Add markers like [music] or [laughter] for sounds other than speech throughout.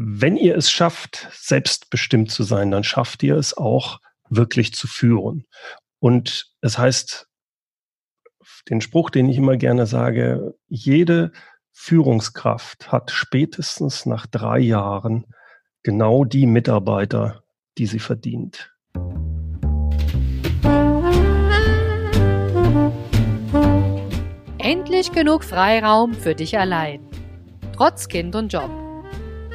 wenn ihr es schafft, selbstbestimmt zu sein, dann schafft ihr es auch wirklich zu führen. Und es heißt, den Spruch, den ich immer gerne sage, jede Führungskraft hat spätestens nach drei Jahren genau die Mitarbeiter, die sie verdient. Endlich genug Freiraum für dich allein. Trotz Kind und Job.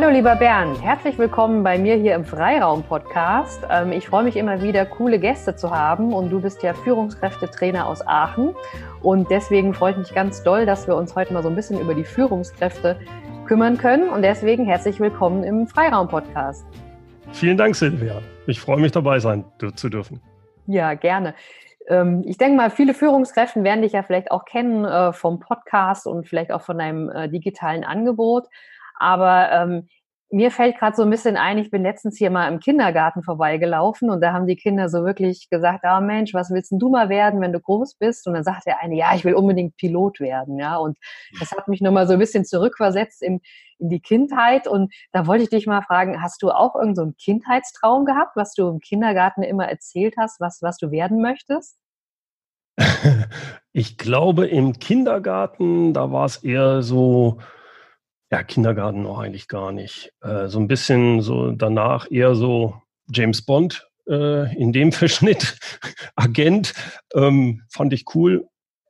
Hallo lieber Bernd, herzlich willkommen bei mir hier im Freiraum-Podcast. Ähm, ich freue mich immer wieder, coole Gäste zu haben und du bist ja Führungskräftetrainer aus Aachen und deswegen freue ich mich ganz doll, dass wir uns heute mal so ein bisschen über die Führungskräfte kümmern können und deswegen herzlich willkommen im Freiraum-Podcast. Vielen Dank, Silvia. Ich freue mich dabei sein zu dürfen. Ja, gerne. Ähm, ich denke mal, viele Führungskräfte werden dich ja vielleicht auch kennen äh, vom Podcast und vielleicht auch von deinem äh, digitalen Angebot. Aber ähm, mir fällt gerade so ein bisschen ein, ich bin letztens hier mal im Kindergarten vorbeigelaufen und da haben die Kinder so wirklich gesagt, ah oh Mensch, was willst denn du mal werden, wenn du groß bist? Und dann sagt der eine, ja, ich will unbedingt Pilot werden, ja. Und das hat mich nochmal so ein bisschen zurückversetzt in, in die Kindheit. Und da wollte ich dich mal fragen, hast du auch irgendeinen so einen Kindheitstraum gehabt, was du im Kindergarten immer erzählt hast, was, was du werden möchtest? [laughs] Ich glaube, im Kindergarten, da war es eher so, ja, Kindergarten noch eigentlich gar nicht. Äh, so ein bisschen so danach eher so James Bond äh, in dem [laughs] Verschnitt, Agent, ähm, fand ich cool.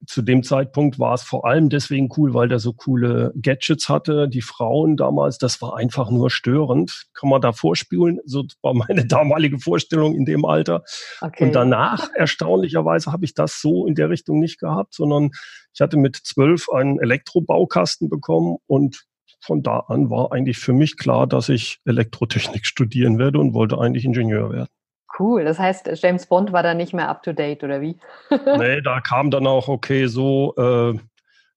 Zu dem Zeitpunkt war es vor allem deswegen cool, weil der so coole Gadgets hatte. Die Frauen damals, das war einfach nur störend. Kann man da vorspielen? So war meine damalige Vorstellung in dem Alter. Okay. Und danach, erstaunlicherweise, habe ich das so in der Richtung nicht gehabt, sondern ich hatte mit zwölf einen Elektrobaukasten bekommen und von da an war eigentlich für mich klar, dass ich Elektrotechnik studieren werde und wollte eigentlich Ingenieur werden. Cool, das heißt, James Bond war da nicht mehr up to date, oder wie? [laughs] nee, da kam dann auch, okay, so äh,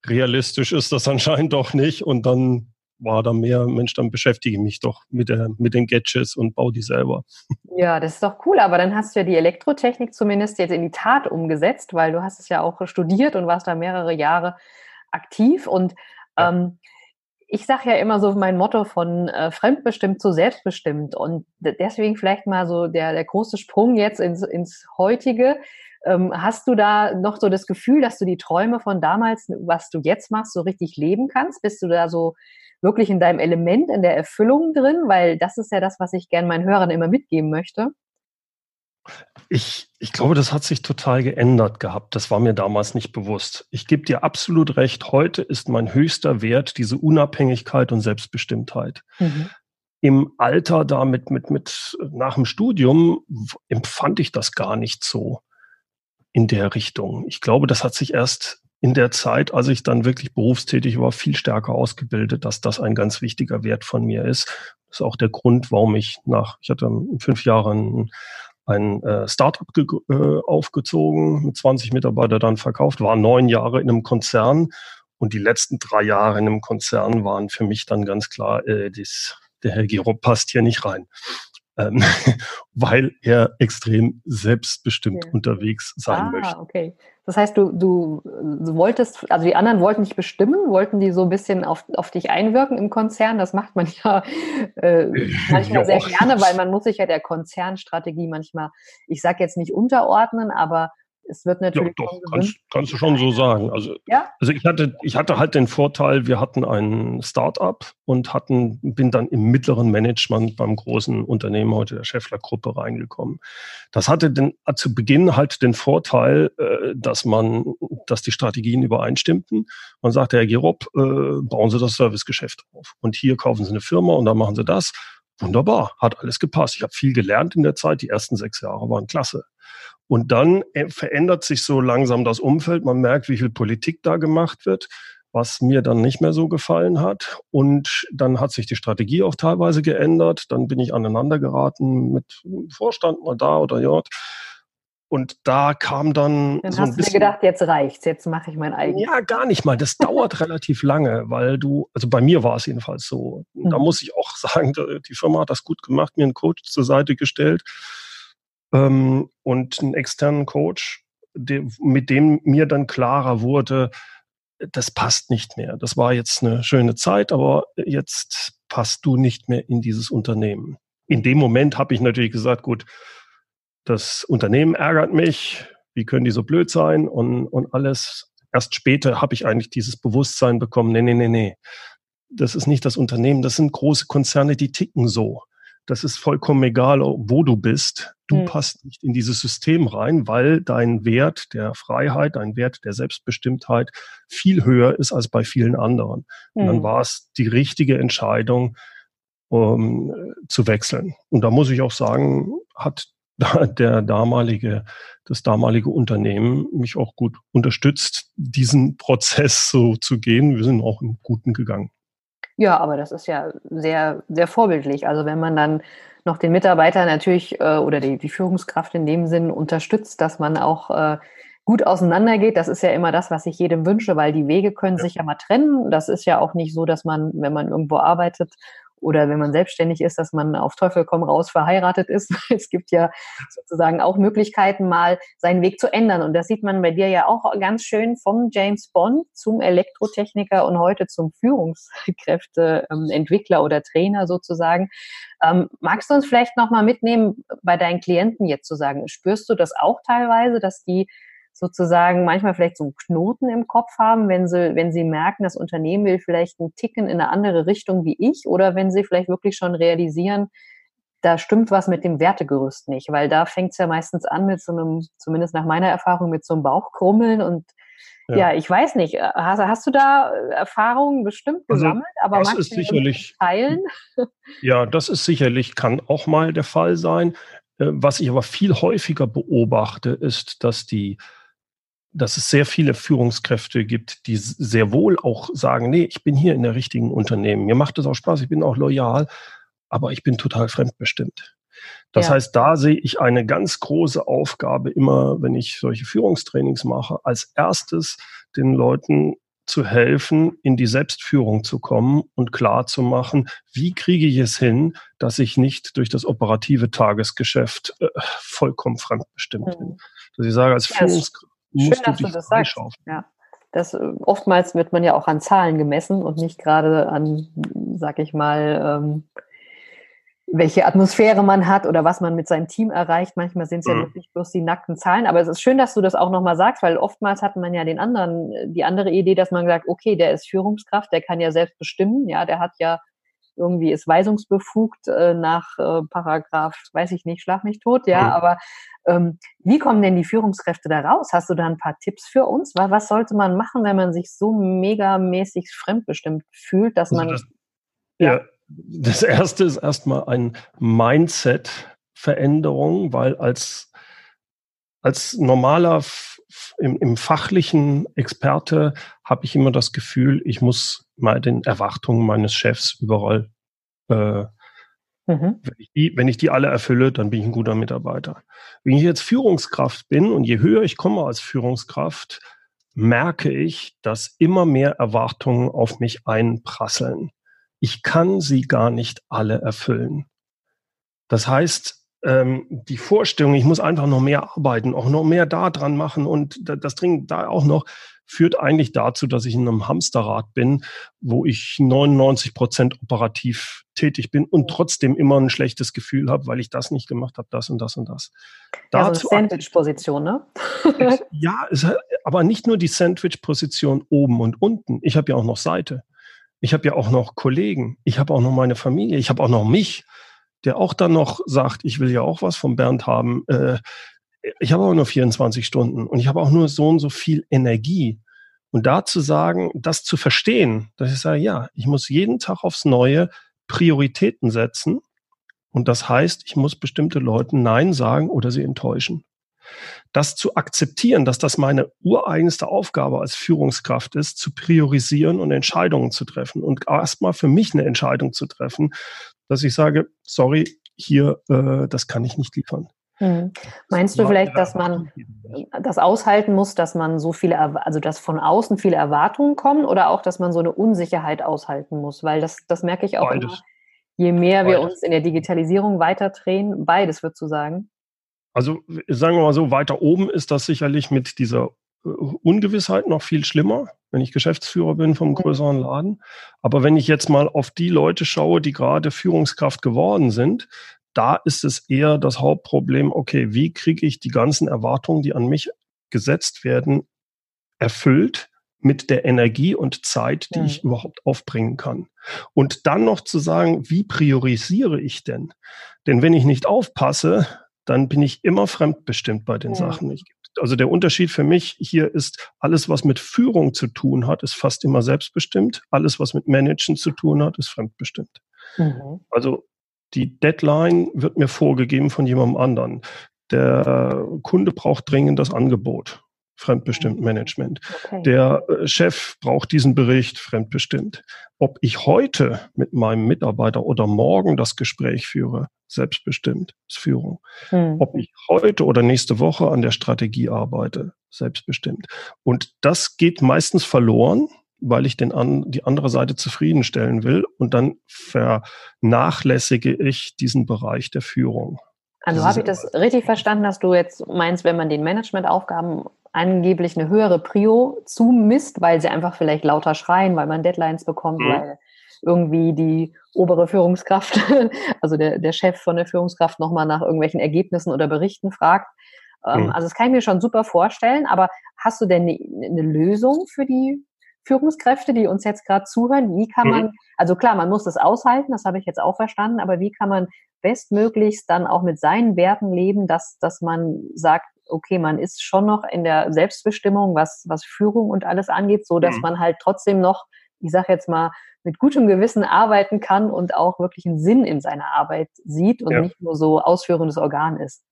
realistisch ist das [laughs] anscheinend doch nicht. Und dann war da mehr, Mensch, dann beschäftige ich mich doch mit, der, mit den Gadgets und baue die selber. [laughs] Ja, das ist doch cool, aber dann hast du ja die Elektrotechnik zumindest jetzt in die Tat umgesetzt, weil du hast es ja auch studiert und warst da mehrere Jahre aktiv und ja. Ich sage ja immer so mein Motto von äh, fremdbestimmt zu selbstbestimmt. Und deswegen vielleicht mal so der, der große Sprung jetzt ins, ins heutige. Ähm, hast du da noch so das Gefühl, dass du die Träume von damals, was du jetzt machst, so richtig leben kannst? Bist du da so wirklich in deinem Element, in der Erfüllung drin? Weil das ist ja das, was ich gerne meinen Hörern immer mitgeben möchte. Ich, ich glaube, das hat sich total geändert gehabt. Das war mir damals nicht bewusst. Ich gebe dir absolut recht. Heute ist mein höchster Wert diese Unabhängigkeit und Selbstbestimmtheit. Mhm. Im Alter damit mit, mit nach dem Studium empfand ich das gar nicht so in der Richtung. Ich glaube, das hat sich erst in der Zeit, als ich dann wirklich berufstätig war, viel stärker ausgebildet, dass das ein ganz wichtiger Wert von mir ist. Das ist auch der Grund, warum ich nach, ich hatte fünf Jahre ein äh, Startup äh, aufgezogen, mit 20 Mitarbeitern dann verkauft, war neun Jahre in einem Konzern. Und die letzten drei Jahre in einem Konzern waren für mich dann ganz klar, äh, dies, der Herr Giro passt hier nicht rein ähm, [laughs] weil er extrem selbstbestimmt ja. unterwegs sein ah, möchte. Okay. Das heißt, du, du, du wolltest, also die anderen wollten dich bestimmen, wollten die so ein bisschen auf, auf dich einwirken im Konzern. Das macht man [laughs] ja äh, manchmal [laughs] sehr gerne, weil man muss sich ja der Konzernstrategie manchmal, ich sage jetzt nicht unterordnen, aber es wird natürlich. Ja, doch, kannst, kannst, du schon so sagen. Also, ja? also ich hatte, ich hatte halt den Vorteil, wir hatten ein Start-up und hatten, bin dann im mittleren Management beim großen Unternehmen heute der Scheffler-Gruppe reingekommen. Das hatte den, zu Beginn halt den Vorteil, äh, dass man, dass die Strategien übereinstimmten. Man sagte, Herr Gerob, äh, bauen Sie das Servicegeschäft auf. Und hier kaufen Sie eine Firma und dann machen Sie das. Wunderbar, hat alles gepasst. Ich habe viel gelernt in der Zeit. Die ersten sechs Jahre waren klasse. Und dann äh, verändert sich so langsam das Umfeld. Man merkt, wie viel Politik da gemacht wird. was mir dann nicht mehr so gefallen hat. Und dann hat sich die Strategie auch teilweise geändert. Dann bin ich aneinander geraten mit Vorstand mal da oder dort. Und da kam dann. Dann so hast du dir gedacht, jetzt reicht's, jetzt mache ich mein eigenes. Ja, gar nicht mal. Das dauert [laughs] relativ lange, weil du, also bei mir war es jedenfalls so. Mhm. Da muss ich auch [laughs] sagen, die Firma hat das gut gemacht, mir einen Coach zur Seite gestellt ähm, und einen externen Coach, der, mit dem mir dann klarer wurde, das passt nicht mehr. Das war jetzt eine schöne Zeit, aber jetzt passt du nicht mehr in dieses Unternehmen. In dem Moment habe ich natürlich gesagt, gut, das Unternehmen ärgert mich, wie können die so blöd sein und, und alles. Erst später habe ich eigentlich dieses Bewusstsein bekommen, nee, nee, nee, nee. Das ist nicht das Unternehmen, das sind große Konzerne, die ticken so. Das ist vollkommen egal, wo du bist. Du mhm. passt nicht in dieses System rein, weil dein Wert der Freiheit, dein Wert der Selbstbestimmtheit viel höher ist als bei vielen anderen. Mhm. Und dann hm. war es die richtige Entscheidung, um, zu wechseln. Und da muss ich auch sagen, hat der damalige, das damalige Unternehmen mich auch gut unterstützt, diesen Prozess so zu gehen. Wir sind auch im Guten gegangen. Ja, aber das ist ja sehr, sehr vorbildlich. Also wenn man dann noch den Mitarbeiter natürlich äh, oder die, die Führungskraft in dem Sinn unterstützt, dass man auch äh, gut auseinandergeht. Das ist ja immer das, was ich jedem wünsche, weil die Wege können ja. sich ja mal trennen. Das ist ja auch nicht so, dass man, wenn man irgendwo arbeitet oder wenn man selbstständig ist, dass man auf Teufel komm raus verheiratet ist. [laughs] Es gibt ja sozusagen auch Möglichkeiten, mal seinen Weg zu ändern. Und das sieht man bei dir ja auch ganz schön vom James Bond zum Elektrotechniker und heute zum Führungskräfteentwickler oder Trainer sozusagen. Ähm, magst du uns vielleicht nochmal mitnehmen bei deinen Klienten jetzt zu sagen, spürst du das auch teilweise, dass die sozusagen manchmal vielleicht so einen Knoten im Kopf haben, wenn sie, wenn sie merken, das Unternehmen will vielleicht einen Ticken in eine andere Richtung wie ich oder wenn sie vielleicht wirklich schon realisieren, da stimmt was mit dem Wertegerüst nicht, weil da fängt es ja meistens an mit so einem, zumindest nach meiner Erfahrung, mit so einem Bauchkrummeln und ja. ja, ich weiß nicht. Hast, hast, du da Erfahrungen bestimmt also, gesammelt? Also, aber das ist sicherlich teilen? [laughs] Ja, das ist sicherlich kann auch mal der Fall sein. Äh, was ich aber viel häufiger beobachte, ist, dass die dass es sehr viele Führungskräfte gibt, die sehr wohl auch sagen, nee, ich bin hier in der richtigen Unternehmen. Mir macht es auch Spaß, ich bin auch loyal, aber ich bin total fremdbestimmt. Das ja. heißt, da sehe ich eine ganz große Aufgabe immer, wenn ich solche Führungstrainings mache, als erstes den Leuten zu helfen, in die Selbstführung zu kommen und klar zu machen, wie kriege ich es hin, dass ich nicht durch das operative Tagesgeschäft äh, vollkommen fremdbestimmt mhm. bin. Dass ich sage, als ja, Führungskraft Schön, dass du das sagst. Ja. Das, äh, oftmals wird man ja auch an Zahlen gemessen und nicht gerade an, sag ich mal, ähm, welche Atmosphäre man hat oder was man mit seinem Team erreicht. Manchmal sind es ja mhm. wirklich bloß die nackten Zahlen. Aber es ist schön, dass du das auch nochmal sagst, weil oftmals hat man ja den anderen, die andere Idee, dass man sagt, okay, der ist Führungskraft, der kann ja selbst bestimmen, ja, der hat ja irgendwie ist weisungsbefugt äh, nach äh, Paragraph, weiß ich nicht, schlag mich tot, ja, mhm. aber ähm, wie kommen denn die Führungskräfte da raus? Hast du da ein paar Tipps für uns? Was, was sollte man machen, wenn man sich so megamäßig fremdbestimmt fühlt, dass also man. Das, ja. ja, das erste ist erstmal ein Mindset-Veränderung, weil als, als normaler im, im fachlichen Experte habe ich immer das Gefühl, ich muss mal den Erwartungen meines Chefs überall äh, Mhm. Wenn, ich die, wenn ich die alle erfülle, dann bin ich ein guter Mitarbeiter. Wenn ich jetzt Führungskraft bin und je höher ich komme als Führungskraft, merke ich, dass immer mehr Erwartungen auf mich einprasseln. Ich kann sie gar nicht alle erfüllen. Das heißt, ähm, die Vorstellung, ich muss einfach noch mehr arbeiten, auch noch mehr da dran machen und das dringend da auch noch, führt eigentlich dazu, dass ich in einem Hamsterrad bin, wo ich 99 Prozent operativ tätig bin und trotzdem immer ein schlechtes Gefühl habe, weil ich das nicht gemacht habe, das und das und das. Dazu so eine Sandwich-Position, ne? [laughs] ja, es, aber nicht nur die Sandwich-Position oben und unten. Ich habe ja auch noch Seite. Ich habe ja auch noch Kollegen. Ich habe auch noch meine Familie. Ich habe auch noch mich, der auch dann noch sagt, ich will ja auch was von Bernd haben. Äh, ich habe auch nur 24 Stunden und ich habe auch nur so und so viel Energie. Und da zu sagen, das zu verstehen, dass ich sage, ja, ich muss jeden Tag aufs Neue Prioritäten setzen. Und das heißt, ich muss bestimmte Leuten Nein sagen oder sie enttäuschen. Das zu akzeptieren, dass das meine ureigenste Aufgabe als Führungskraft ist, zu priorisieren und Entscheidungen zu treffen und erstmal für mich eine Entscheidung zu treffen, dass ich sage, sorry, hier, äh, das kann ich nicht liefern. Hm. Meinst du vielleicht, dass man das aushalten muss, dass man so viele, also dass von außen viele Erwartungen kommen oder auch, dass man so eine Unsicherheit aushalten muss? Weil das, das merke ich auch Beides. immer, je mehr Beides. wir uns in der Digitalisierung weiterdrehen, beides wird zu sagen. Also sagen wir mal so, weiter oben ist das sicherlich mit dieser Ungewissheit noch viel schlimmer, wenn ich Geschäftsführer bin vom größeren Laden. Aber wenn ich jetzt mal auf die Leute schaue, die gerade Führungskraft geworden sind, da ist es eher das Hauptproblem, okay, wie kriege ich die ganzen Erwartungen, die an mich gesetzt werden, erfüllt mit der Energie und Zeit, die ja. ich überhaupt aufbringen kann. Und dann noch zu sagen, wie priorisiere ich denn? Denn wenn ich nicht aufpasse, dann bin ich immer fremdbestimmt bei den ja. Sachen. Ich, also der Unterschied für mich hier ist, alles, was mit Führung zu tun hat, ist fast immer selbstbestimmt. Alles, was mit Managen zu tun hat, ist fremdbestimmt. Mhm. Also die Deadline wird mir vorgegeben von jemandem anderen. Der Kunde braucht dringend das Angebot. Fremdbestimmt mhm. Management. Okay. Der äh, Chef braucht diesen Bericht fremdbestimmt. Ob ich heute mit meinem Mitarbeiter oder morgen das Gespräch führe, selbstbestimmt ist Führung. Mhm. Ob ich heute oder nächste Woche an der Strategie arbeite, selbstbestimmt. Und das geht meistens verloren, weil ich den an, die andere Seite zufriedenstellen will und dann vernachlässige ich diesen Bereich der Führung. Also habe ich das richtig verstanden, dass du jetzt meinst, wenn man den Managementaufgaben angeblich eine höhere Prio zumisst, weil sie einfach vielleicht lauter schreien, weil man Deadlines bekommt, mhm. weil irgendwie die obere Führungskraft, [laughs] also der, der Chef von der Führungskraft nochmal nach irgendwelchen Ergebnissen oder Berichten fragt. Ähm, mhm. Also das kann ich mir schon super vorstellen, aber hast du denn eine, eine Lösung für die Führungskräfte, die uns jetzt gerade zuhören, wie kann man, mhm. also klar, man muss das aushalten, das habe ich jetzt auch verstanden, aber wie kann man bestmöglichst dann auch mit seinen Werten leben, dass, dass man sagt, okay, man ist schon noch in der Selbstbestimmung, was, was Führung und alles angeht, so dass mhm. man halt trotzdem noch, ich sage jetzt mal, mit gutem Gewissen arbeiten kann und auch wirklich einen Sinn in seiner Arbeit sieht und ja. nicht nur so ausführendes Organ ist.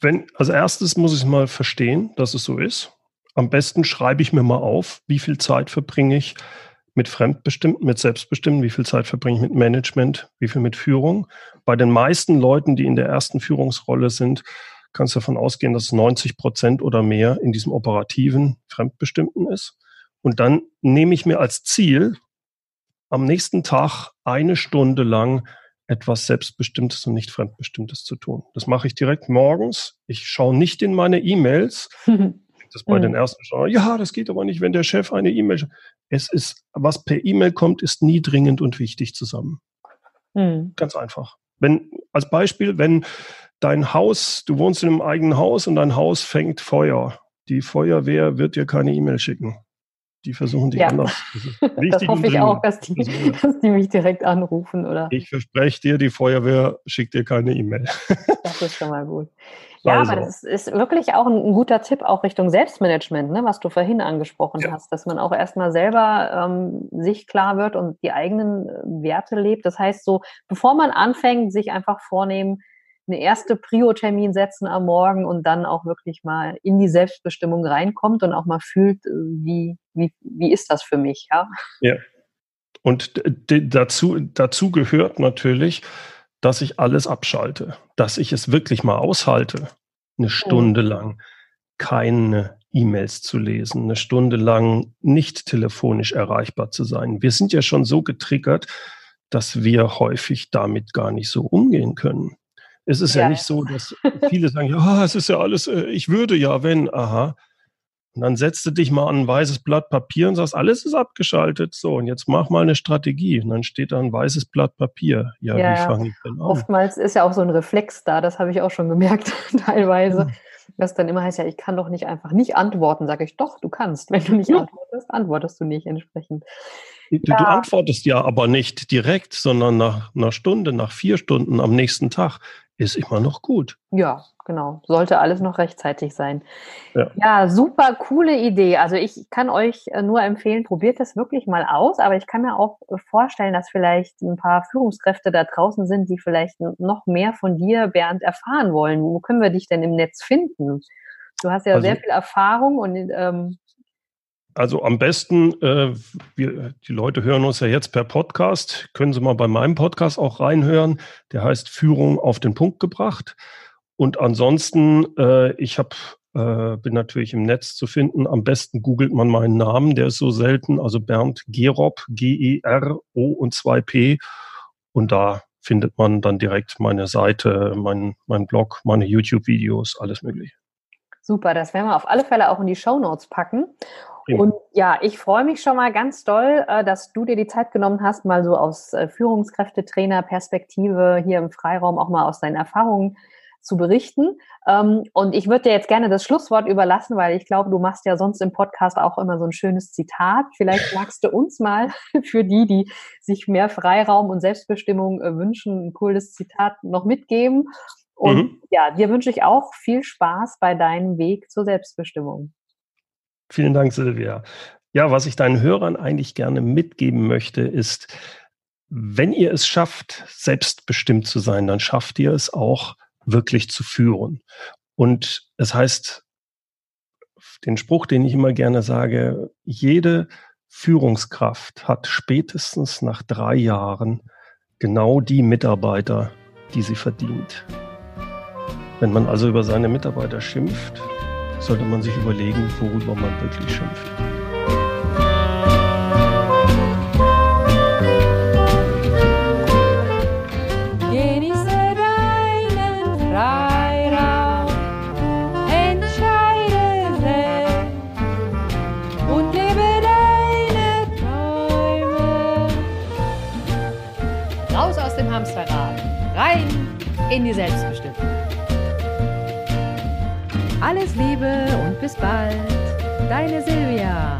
Wenn, als erstes muss ich mal verstehen, dass es so ist. Am besten schreibe ich mir mal auf, wie viel Zeit verbringe ich mit Fremdbestimmten, mit Selbstbestimmten, wie viel Zeit verbringe ich mit Management, wie viel mit Führung. Bei den meisten Leuten, die in der ersten Führungsrolle sind, kannst du davon ausgehen, dass 90 Prozent oder mehr in diesem operativen Fremdbestimmten ist. Und dann nehme ich mir als Ziel, am nächsten Tag eine Stunde lang etwas Selbstbestimmtes und nicht Fremdbestimmtes zu tun. Das mache ich direkt morgens. Ich schaue nicht in meine E-Mails. [laughs] das bei mhm. den ersten schon, ja, das geht aber nicht, wenn der Chef eine E-Mail. Es ist, was per E-Mail kommt, ist nie dringend und wichtig zusammen. Mhm. Ganz einfach. Wenn, als Beispiel, wenn dein Haus, du wohnst in einem eigenen Haus und dein Haus fängt Feuer. Die Feuerwehr wird dir keine E-Mail schicken. Die versuchen dich ja. anders. Das, [laughs] das hoffe ich auch, dass die, [laughs] dass die mich direkt anrufen, oder? Ich verspreche dir, die Feuerwehr schickt dir keine E-Mail. Das ist schon mal gut. Ja, also. aber das ist wirklich auch ein, guter Tipp auch Richtung Selbstmanagement, ne, was du vorhin angesprochen ja. hast, dass man auch erstmal selber ähm, sich klar wird und die eigenen äh, Werte lebt. Das heißt so, bevor man anfängt, sich einfach vornehmen, eine erste Prio-Termin setzen am Morgen und dann auch wirklich mal in die Selbstbestimmung reinkommt und auch mal fühlt, äh, wie, wie, wie ist das für mich, ja? Ja. Und dazu, dazu gehört natürlich, dass ich alles abschalte, dass ich es wirklich mal aushalte, eine Stunde mhm. lang keine E-Mails zu lesen, eine Stunde lang nicht telefonisch erreichbar zu sein. Wir sind ja schon so getriggert, dass wir häufig damit gar nicht so umgehen können. Es ist ja, ja nicht so, dass [laughs] viele sagen, ja, es ist ja alles, äh, ich würde ja, wenn, aha. Und dann setzt du dich mal an ein weißes Blatt Papier und sagst, alles ist abgeschaltet. So, und jetzt mach mal eine Strategie. Und dann steht da ein weißes Blatt Papier. Ja, ja wie fange ich denn an? Oftmals ist ja auch so ein Reflex da, das habe ich auch schon gemerkt, [laughs] teilweise. Hm. Das dann immer heißt, ja, ich kann doch nicht einfach nicht antworten. Sage ich, doch, du kannst. Wenn du nicht ja. antwortest, antwortest du nicht entsprechend. Du, ja. du, antwortest ja aber nicht direkt, sondern nach einer Stunde, nach vier Stunden am nächsten Tag. Ist immer noch gut. Ja, genau. Sollte alles noch rechtzeitig sein. Ja. ja. super coole Idee. Also ich kann euch äh, nur empfehlen, probiert das wirklich mal aus. Aber ich kann mir auch äh, vorstellen, dass vielleicht ein paar Führungskräfte da draußen sind, die vielleicht noch mehr von dir, Bernd, erfahren wollen. Wo können wir dich denn im Netz finden? Du hast ja also, sehr viel Erfahrung und ähm, also am besten, äh, wir, die Leute hören uns ja jetzt per Podcast. Können Sie mal bei meinem Podcast auch reinhören. Der heißt Führung auf den Punkt gebracht. Und ansonsten, äh, ich hab, äh, bin natürlich im Netz zu finden. Am besten googelt man meinen Namen, der ist so selten. Also Bernd Gerob, G-E-R-O und 2P. Und da findet man dann direkt meine Seite, mein, mein Blog, meine YouTube-Videos, alles mögliche. Super, das werden wir auf alle Fälle auch in die Show Notes packen. Und ja, ich freue mich schon mal ganz doll, äh, dass du dir die Zeit genommen hast, mal so aus äh, Führungskräftetrainer-Perspektive hier im Freiraum auch mal aus deinen Erfahrungen zu berichten. Ähm, und ich würde dir jetzt gerne das Schlusswort überlassen, weil ich glaube, du machst ja sonst im Podcast auch immer so ein schönes Zitat. Vielleicht magst du uns mal [laughs] für die, die sich mehr Freiraum und Selbstbestimmung äh, wünschen, ein cooles Zitat noch mitgeben. Und mhm. ja, dir wünsche ich auch viel Spaß bei deinem Weg zur Selbstbestimmung. Vielen Dank, Silvia. Ja, was ich deinen Hörern eigentlich gerne mitgeben möchte, ist, wenn ihr es schafft, selbstbestimmt zu sein, dann schafft ihr es auch wirklich zu führen. Und es heißt, den Spruch, den ich immer gerne sage, jede Führungskraft hat spätestens nach drei Jahren genau die Mitarbeiter, die sie verdient. Wenn man also über seine Mitarbeiter schimpft, sollte man sich überlegen, worüber man wirklich schimpft. Genieße deinen Freiraum, entscheide selbst und lebe deine Träume. Raus aus dem Hamsterrad, rein in die Selbstbestimmung. Alles Liebe und bis bald, deine Silvia.